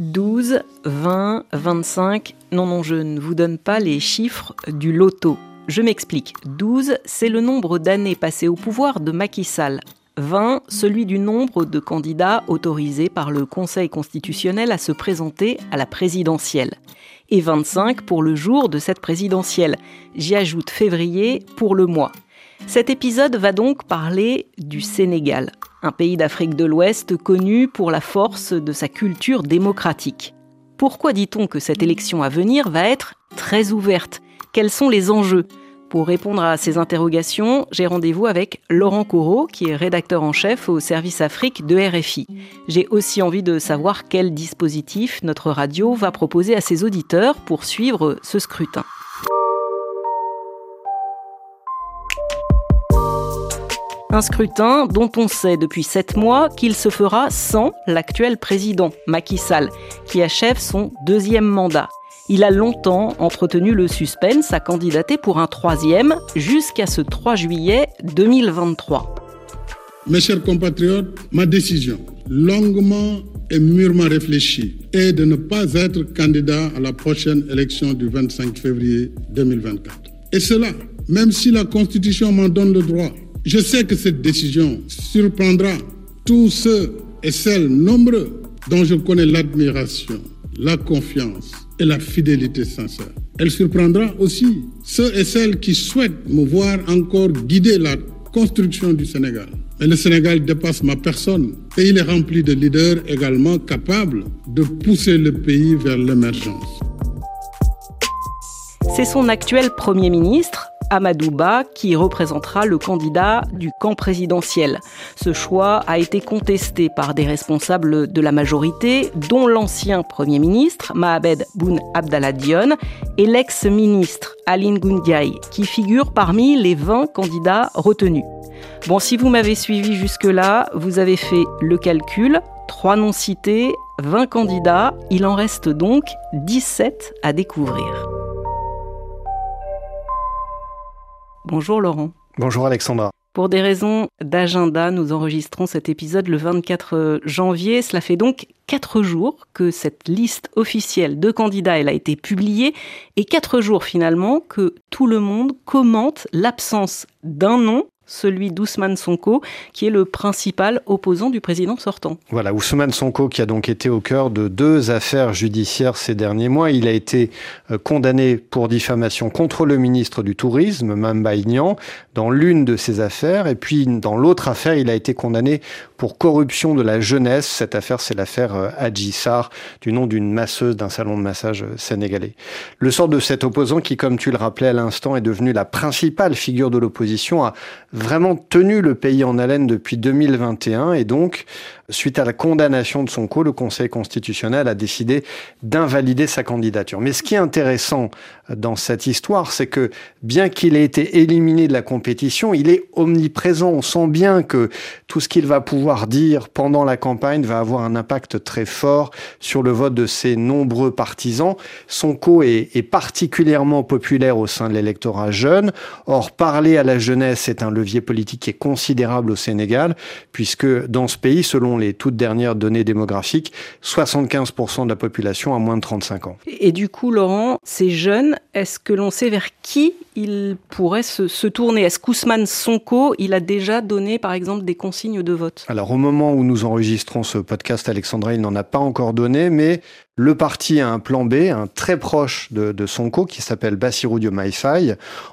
12, 20, 25. Non, non, je ne vous donne pas les chiffres du loto. Je m'explique. 12, c'est le nombre d'années passées au pouvoir de Macky Sall. 20, celui du nombre de candidats autorisés par le Conseil constitutionnel à se présenter à la présidentielle. Et 25 pour le jour de cette présidentielle. J'y ajoute février pour le mois. Cet épisode va donc parler du Sénégal, un pays d'Afrique de l'Ouest connu pour la force de sa culture démocratique. Pourquoi dit-on que cette élection à venir va être très ouverte? Quels sont les enjeux? Pour répondre à ces interrogations, j'ai rendez-vous avec Laurent Corot, qui est rédacteur en chef au service Afrique de RFI. J'ai aussi envie de savoir quel dispositif notre radio va proposer à ses auditeurs pour suivre ce scrutin. Un scrutin dont on sait depuis sept mois qu'il se fera sans l'actuel président, Macky Sall, qui achève son deuxième mandat. Il a longtemps entretenu le suspense à candidater pour un troisième jusqu'à ce 3 juillet 2023. Mes chers compatriotes, ma décision, longuement et mûrement réfléchie, est de ne pas être candidat à la prochaine élection du 25 février 2024. Et cela, même si la Constitution m'en donne le droit, je sais que cette décision surprendra tous ceux et celles nombreux dont je connais l'admiration, la confiance et la fidélité sincère. Elle surprendra aussi ceux et celles qui souhaitent me voir encore guider la construction du Sénégal. Mais le Sénégal dépasse ma personne et il est rempli de leaders également capables de pousser le pays vers l'émergence. C'est son actuel Premier ministre, Amadouba qui représentera le candidat du camp présidentiel. Ce choix a été contesté par des responsables de la majorité, dont l'ancien Premier ministre Mahabed Boun Abdallah Dion et l'ex-ministre Aline Goundiaï, qui figurent parmi les 20 candidats retenus. Bon, si vous m'avez suivi jusque-là, vous avez fait le calcul. Trois noms cités, 20 candidats, il en reste donc 17 à découvrir. Bonjour Laurent. Bonjour Alexandra. Pour des raisons d'agenda, nous enregistrons cet épisode le 24 janvier. Cela fait donc quatre jours que cette liste officielle de candidats elle a été publiée et quatre jours finalement que tout le monde commente l'absence d'un nom celui d'Ousmane Sonko, qui est le principal opposant du président sortant. Voilà, Ousmane Sonko qui a donc été au cœur de deux affaires judiciaires ces derniers mois. Il a été euh, condamné pour diffamation contre le ministre du Tourisme, Mamba Ignan, dans l'une de ces affaires. Et puis, dans l'autre affaire, il a été condamné pour corruption de la jeunesse. Cette affaire, c'est l'affaire euh, Hadji Sarr, du nom d'une masseuse d'un salon de massage euh, sénégalais. Le sort de cet opposant qui, comme tu le rappelais à l'instant, est devenu la principale figure de l'opposition, a vraiment tenu le pays en haleine depuis 2021 et donc suite à la condamnation de Sonko, le Conseil constitutionnel a décidé d'invalider sa candidature. Mais ce qui est intéressant dans cette histoire, c'est que bien qu'il ait été éliminé de la compétition, il est omniprésent. On sent bien que tout ce qu'il va pouvoir dire pendant la campagne va avoir un impact très fort sur le vote de ses nombreux partisans. Sonko est, est particulièrement populaire au sein de l'électorat jeune. Or, parler à la jeunesse est un levier politique qui est considérable au Sénégal, puisque dans ce pays, selon les toutes dernières données démographiques, 75% de la population a moins de 35 ans. Et du coup, Laurent, ces jeunes, est-ce que l'on sait vers qui il pourrait se, tourner? Est-ce qu'Ousmane Sonko, il a déjà donné, par exemple, des consignes de vote? Alors, au moment où nous enregistrons ce podcast, Alexandra, il n'en a pas encore donné, mais le parti a un plan B, un très proche de, Sonko, qui s'appelle Bassirou Diomaye.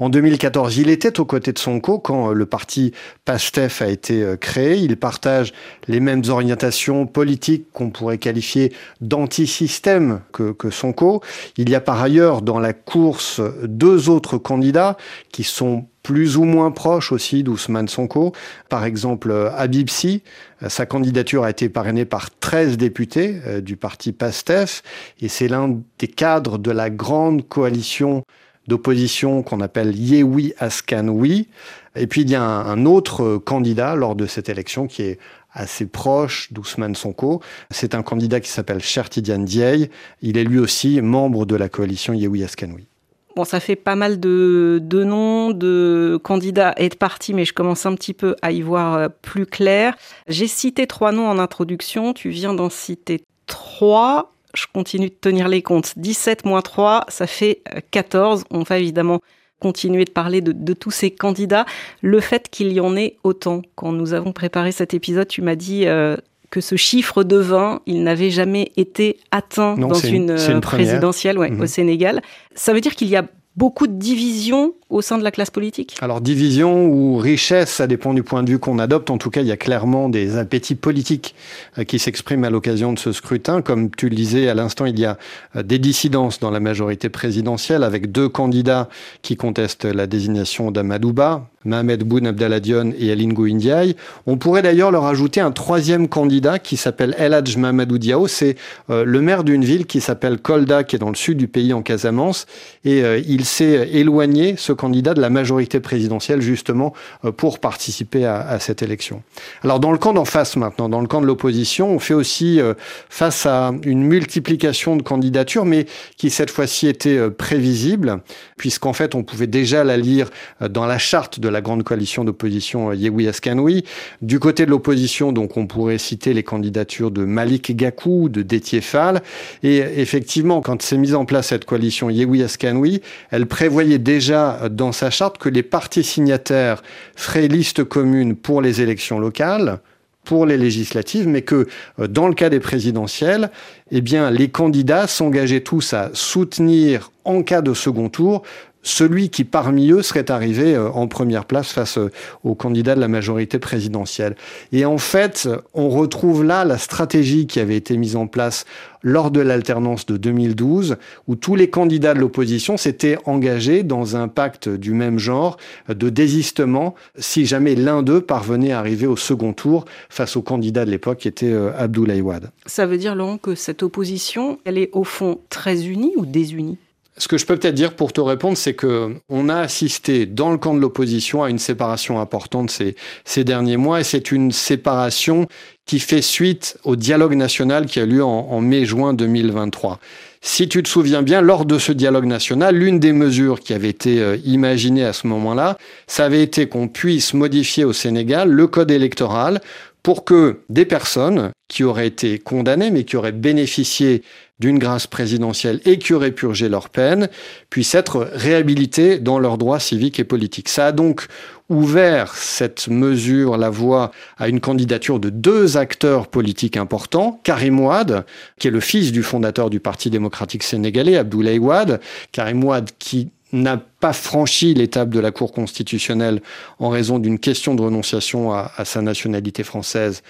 En 2014, il était aux côtés de Sonko quand le parti PASTEF a été euh, créé. Il partage les mêmes orientations politiques qu'on pourrait qualifier d'anti-système que, que Sonko. Il y a par ailleurs dans la course deux autres candidats qui sont plus ou moins proches aussi d'Ousmane Sonko. Par exemple, Habib Sy, sa candidature a été parrainée par 13 députés euh, du parti PASTEF et c'est l'un des cadres de la grande coalition d'opposition qu'on appelle Yewi Askan Oui. Et puis il y a un, autre candidat lors de cette élection qui est assez proche d'Ousmane Sonko. C'est un candidat qui s'appelle Chertidiane Dieye. Il est lui aussi membre de la coalition Yewi Askan Oui. Bon, ça fait pas mal de, de, noms, de candidats et de partis, mais je commence un petit peu à y voir euh, plus clair. J'ai cité trois noms en introduction, tu viens d'en citer trois. je continue de tenir les comptes. 17 moins 3, ça fait 14. On va évidemment continuer de parler de, tous ces candidats. Le fait qu'il y en ait autant, quand nous avons préparé cet épisode, tu m'as dit euh, que ce chiffre de 20, il n'avait jamais été atteint dans une, euh, présidentielle ouais, au mhm. Sénégal. Ça veut dire qu'il y a beaucoup de divisions au sein de la classe politique? Alors division ou richesse, ça dépend du point de vue qu'on adopte. En tout cas, il y a clairement des appétits politiques euh, qui s'expriment à l'occasion de ce scrutin. Comme tu le disais à l'instant, il y a euh, des dissidences dans la majorité présidentielle avec deux candidats qui contestent la désignation d'Amadouba, Mohamed Boun Abdallah et Aline Gouindiaï. On pourrait d'ailleurs leur ajouter un troisième candidat qui s'appelle El Hadj Diao. C'est euh, le maire d'une ville qui s'appelle Kolda, qui est dans le sud du pays, en Casamance. Et il s'est éloigné, ce candidat de la majorité présidentielle justement euh, pour participer à, cette élection. Alors dans le camp d'en face maintenant, dans le camp de l'opposition, on fait aussi euh, face à une multiplication de candidatures, mais qui cette fois-ci était euh, prévisible, puisqu'en fait on pouvait déjà la lire dans la charte de la grande coalition d'opposition Yewi Askanoui. Du côté de l'opposition, donc on pourrait citer les candidatures de Malik Gakou, de Détier Fall, et effectivement quand s'est mise en place cette coalition Yewi Askanoui, elle prévoyait déjà dans sa charte que les partis signataires feraient liste commune pour les élections locales, pour les législatives, mais que euh, dans le cas des présidentielles, eh bien, les candidats s'engageaient tous à soutenir, en cas de second tour, celui qui parmi eux serait arrivé euh, en première place face euh, au candidat de la majorité présidentielle. Et en fait, on retrouve là la stratégie qui avait été mise en place lors de l'alternance de 2012, où tous les candidats de l'opposition s'étaient engagés dans un pacte du même genre de désistement si jamais l'un d'eux parvenait à arriver au second tour face au candidat de l'époque qui était euh, Abdoulaye Wade. Ça veut dire, Laurent, que cette opposition, elle est au fond très unie ou désunie? Ce que je peux peut-être dire pour te répondre, c'est que on a assisté dans le camp de l'opposition à une séparation importante ces, ces derniers mois, et c'est une séparation qui fait suite au dialogue national qui a lieu en, en mai-juin 2023. Si tu te souviens bien, lors de ce dialogue national, l'une des mesures qui avait été euh, imaginée à ce moment-là, ça avait été qu'on puisse modifier au Sénégal le code électoral pour que des personnes qui auraient été condamnées mais qui auraient bénéficié d'une grâce présidentielle et qui auraient purgé leur peine puissent être réhabilités dans leurs droits civiques et politiques. Ça a donc ouvert cette mesure la voie à une candidature de deux acteurs politiques importants, Karim Ouad, qui est le fils du fondateur du Parti démocratique sénégalais, Abdoulaye Ouad, Karim Ouad qui n'a pas franchi l'étape de la Cour constitutionnelle en raison d'une question de renonciation à, sa nationalité française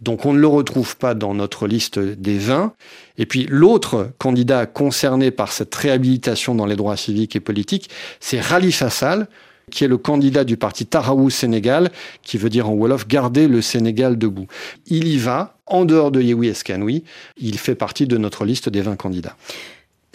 donc on ne le retrouve pas dans notre liste des 20. Et puis l'autre candidat concerné par cette réhabilitation dans les droits civiques et politiques, c'est Rali Fassal, qui est le candidat du parti Taraou Sénégal, qui veut dire en Wolof garder le Sénégal debout. Il y va, en dehors de Yewi Eskanoui, il fait partie de notre liste des 20 candidats.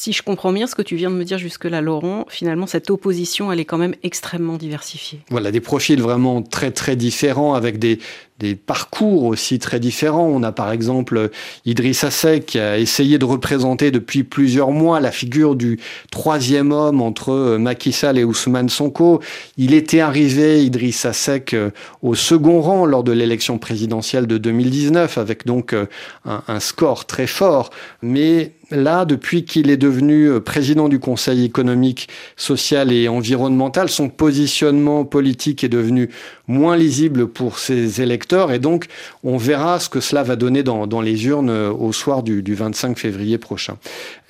Si je comprends bien ce que tu viens de me dire jusque-là, Laurent, finalement, cette opposition, elle est quand même extrêmement diversifiée. Voilà, des profils vraiment très, très différents, avec des, des parcours aussi très différents. On a par exemple Idriss Seck qui a essayé de représenter depuis plusieurs mois la figure du troisième homme entre euh, Macky Sall et Ousmane Sonko. Il était arrivé, Idriss Seck, euh, au second rang lors de l'élection présidentielle de 2019 avec donc euh, un, un score très fort. Mais là, depuis qu'il est devenu président du Conseil économique, social et environnemental, son positionnement politique est devenu moins lisible pour ses électeurs et donc on verra ce que cela va donner dans, dans les urnes euh, au soir du, du, 25 février prochain.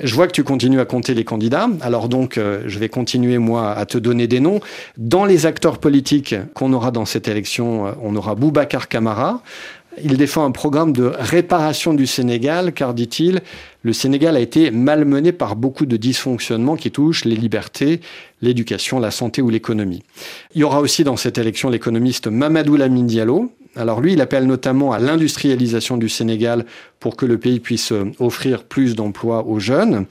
Je vois que tu continues à compter les candidats, alors donc euh, je vais continuer moi à te donner des noms. Dans les acteurs politiques qu'on aura dans cette élection, euh, on aura Boubacar Camara, il défend un programme de réparation du Sénégal, car, dit-il, le Sénégal a été malmené par beaucoup de dysfonctionnements qui touchent les libertés, l'éducation, la santé ou l'économie. Il y aura aussi dans cette élection l'économiste Mamadou Lamine Diallo, alors lui, il appelle notamment à l'industrialisation du Sénégal pour que le pays puisse euh, offrir plus d'emplois aux jeunes.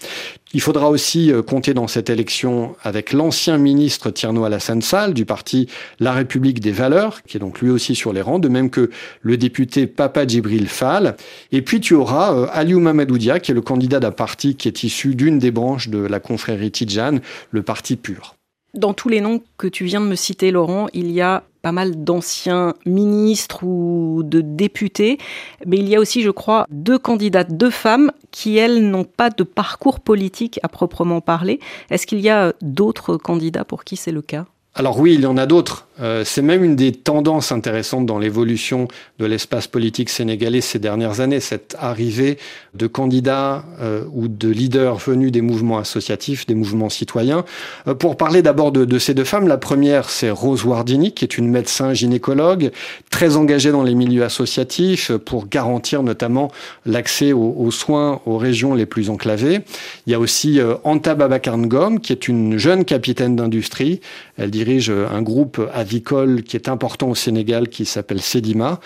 Il faudra aussi euh, compter dans cette élection avec l'ancien ministre Tierno Alassane Sall du parti La République des Valeurs, qui est donc lui aussi sur les rangs, de même que le député Papa Djibril Fall. Et puis tu auras euh, Aliou Mamadoudia, qui est le candidat d'un parti qui est issu d'une des branches de la confrérie Tidjane, le parti pur. Dans tous les noms que tu viens de me citer, Laurent, il y a pas mal d'anciens ministres ou de députés, mais il y a aussi, je crois, deux candidates, deux femmes qui, elles, n'ont pas de parcours politique à proprement parler. Est-ce qu'il y a d'autres candidats pour qui c'est le cas? Alors oui, il y en a d'autres. Euh, c'est même une des tendances intéressantes dans l'évolution de l'espace politique sénégalais ces dernières années, cette arrivée de candidats euh, ou de leaders venus des mouvements associatifs, des mouvements citoyens. Euh, pour parler d'abord de, ces deux femmes, la première c'est Rose Wardini, qui est une médecin gynécologue très engagée dans les milieux associatifs pour garantir notamment l'accès aux, soins aux régions les plus enclavées. Il y a aussi Anta Babacar Ngom, qui est une jeune capitaine d'industrie. Elle dirige un groupe avicole qui est important au Sénégal qui s'appelle Sedima.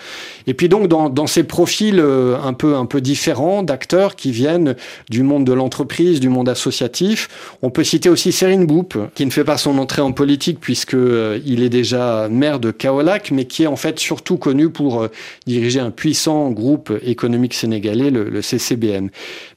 Et puis donc dans, dans ces profils euh, un peu un peu différents d'acteurs qui viennent du monde de l'entreprise, du monde associatif, on peut citer aussi Serine Boup qui ne fait pas son entrée en politique puisque euh, il est déjà maire de Kaolac, mais qui est en fait surtout connu pour euh, diriger un puissant groupe économique sénégalais, le, le, CCBM.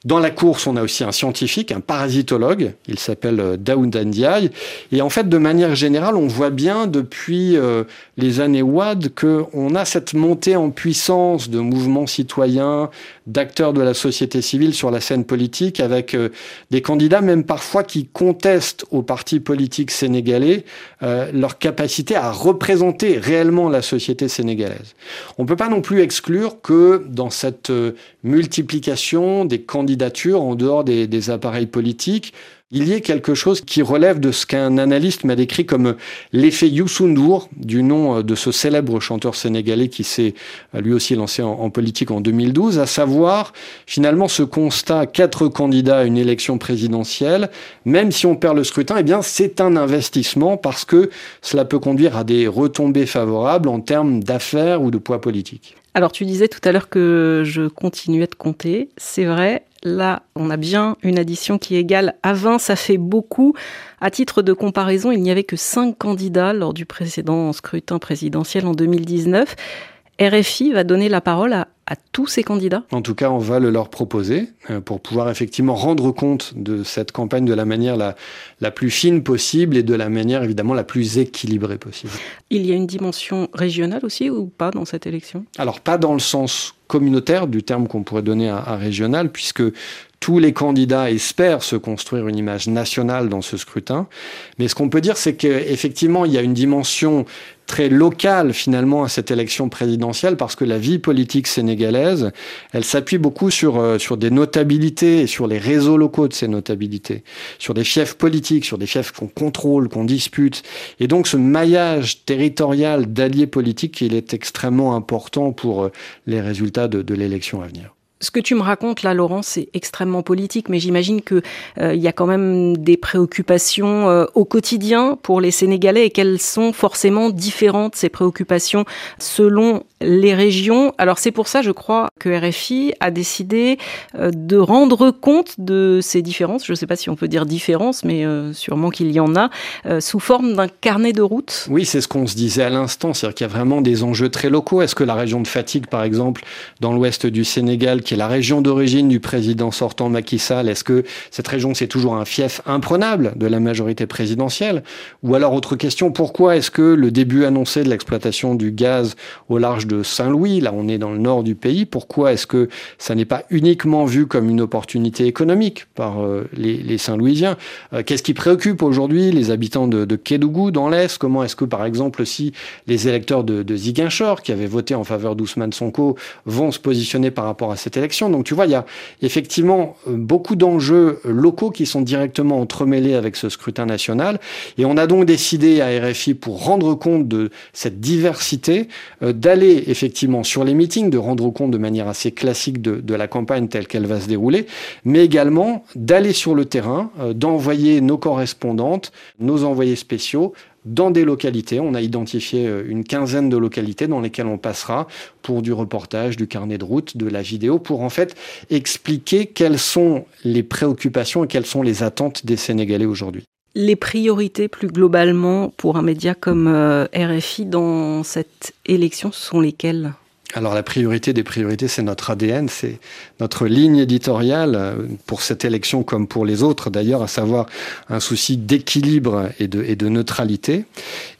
Dans la course, on a aussi un scientifique, un parasitologue, il s'appelle Daoud Ndiaye, et en fait de manière on voit bien depuis euh, les années WAD qu'on a cette montée en puissance de mouvements citoyens, d'acteurs de la société civile sur la scène politique, avec euh, des candidats même parfois qui contestent aux partis politiques sénégalais euh, leur capacité à représenter réellement la société sénégalaise. On ne peut pas non plus exclure que dans cette multiplication des candidatures en dehors des, des appareils politiques, il y ait quelque chose qui relève de ce qu'un analyste m'a décrit comme l'effet Youssou du nom de ce célèbre chanteur sénégalais qui s'est lui aussi lancé en, politique en 2012, à savoir finalement ce constat quatre candidats à une élection présidentielle, même si on perd le scrutin, eh bien c'est un investissement parce que cela peut conduire à des retombées favorables en termes d'affaires ou de poids politique. Alors tu disais tout à l'heure que je continuais de compter, c'est vrai, Là, on a bien une addition qui égale à 20, ça fait beaucoup. À titre de comparaison, il n'y avait que 5 candidats lors du précédent scrutin présidentiel en 2019. RFI va donner la parole à, tous ces candidats En tout cas, on va le leur proposer euh, pour pouvoir effectivement rendre compte de cette campagne de la manière la, la plus fine possible et de la manière évidemment la plus équilibrée possible. Il y a une dimension régionale aussi ou pas dans cette élection? Alors pas dans le sens communautaire du terme qu'on pourrait donner à, à, régional, puisque tous les candidats espèrent se construire une image nationale dans ce scrutin. Mais ce qu'on peut dire, c'est qu'effectivement, il y a une dimension très locale finalement à cette élection présidentielle parce que la vie politique sénégalaise, elle s'appuie beaucoup sur, euh, sur des notabilités et sur les réseaux locaux de ces notabilités, sur des fiefs politiques, sur des fiefs qu'on contrôle, qu'on dispute. Et donc ce maillage territorial d'alliés politiques, il est extrêmement important pour euh, les résultats de, de l'élection à venir. Ce que tu me racontes là, Laurent, c'est extrêmement politique, mais j'imagine qu'il euh, y a quand même des préoccupations euh, au quotidien pour les Sénégalais et qu'elles sont forcément différentes, ces préoccupations, selon les régions. Alors c'est pour ça, je crois, que RFI a décidé euh, de rendre compte de ces différences. Je ne sais pas si on peut dire différences, mais sûrement qu'il y en a, sous forme d'un carnet de route. Oui, c'est ce qu'on se disait à l'instant, c'est-à-dire qu'il y a vraiment des enjeux très locaux. Est-ce que la région de Fatigue, par exemple, dans l'ouest du Sénégal, qui est la région d'origine du président sortant Macky Sall, est-ce que cette région c'est toujours un fief imprenable de la majorité présidentielle? Ou alors autre question, pourquoi est-ce que le début annoncé de l'exploitation du gaz au large de Saint-Louis, là on est dans le nord du pays, pourquoi est-ce que ça n'est pas uniquement vu comme une opportunité économique par euh, les, Saint-Louisiens? Euh, Qu'est-ce qui préoccupe aujourd'hui les habitants de, de Kédougou dans l'Est? Comment est-ce que par exemple si les électeurs de, de Ziguinchor qui avaient voté en faveur d'Ousmane Sonko vont se positionner par rapport à cette élection? Donc tu vois, il y a effectivement euh, beaucoup d'enjeux locaux qui sont directement entremêlés avec ce scrutin national. Et on a donc décidé à RFI, pour rendre compte de cette diversité, d'aller effectivement sur les meetings, de rendre compte de manière assez classique de, de la campagne telle qu'elle va se dérouler, mais également d'aller sur le terrain, euh, d'envoyer nos correspondantes, nos envoyés spéciaux dans des localités. On a identifié euh, une quinzaine de localités dans lesquelles on passera pour du reportage, du carnet de route, de la vidéo, pour en fait expliquer quelles sont les préoccupations et quelles sont les attentes des Sénégalais aujourd'hui. Les priorités plus globalement pour un média comme euh, RFI dans cette élection, sont lesquelles? Alors la priorité des priorités, c'est notre ADN, c'est notre ligne éditoriale euh, pour cette élection comme pour les autres d'ailleurs, à savoir un souci d'équilibre et de, et de neutralité.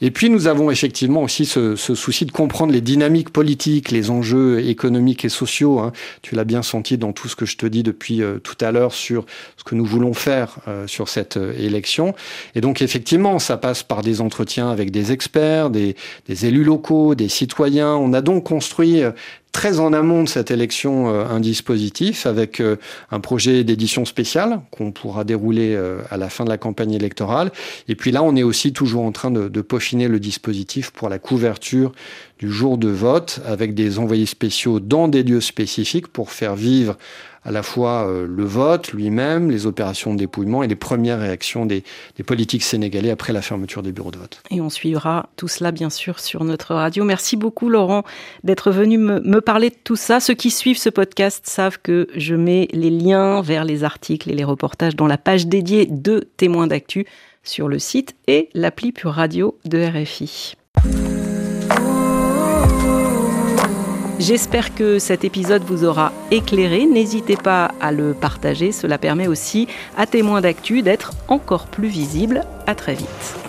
Et puis nous avons effectivement aussi ce, ce, souci de comprendre les dynamiques politiques, les enjeux économiques et sociaux. Hein. Tu l'as bien senti dans tout ce que je te dis depuis euh, tout à l'heure sur ce que nous voulons faire euh, sur cette élection. Et donc effectivement, ça passe par des entretiens avec des experts, des, des élus locaux, des citoyens. On a donc construit euh, très en amont de cette élection euh, un dispositif avec euh, un projet d'édition spéciale qu'on pourra dérouler à la fin de la campagne électorale. Et puis là, on est aussi toujours en train de, peaufiner le dispositif pour la couverture du jour de vote avec des envoyés spéciaux dans des lieux spécifiques pour faire vivre à la fois euh, le vote lui-même, les opérations de dépouillement et les premières réactions des, politiques sénégalais après la fermeture des bureaux de vote. Et on suivra tout cela bien sûr sur notre radio. Merci beaucoup Laurent d'être venu me, parler de tout ça. Ceux qui suivent ce podcast savent que je mets les liens vers les articles et les reportages dans la page dédiée de témoins d'actu sur le site et l'appli Pure Radio de RFI. J'espère que cet épisode vous aura éclairé. N'hésitez pas à le partager. Cela permet aussi à témoins d'actu d'être encore plus visible. À très vite.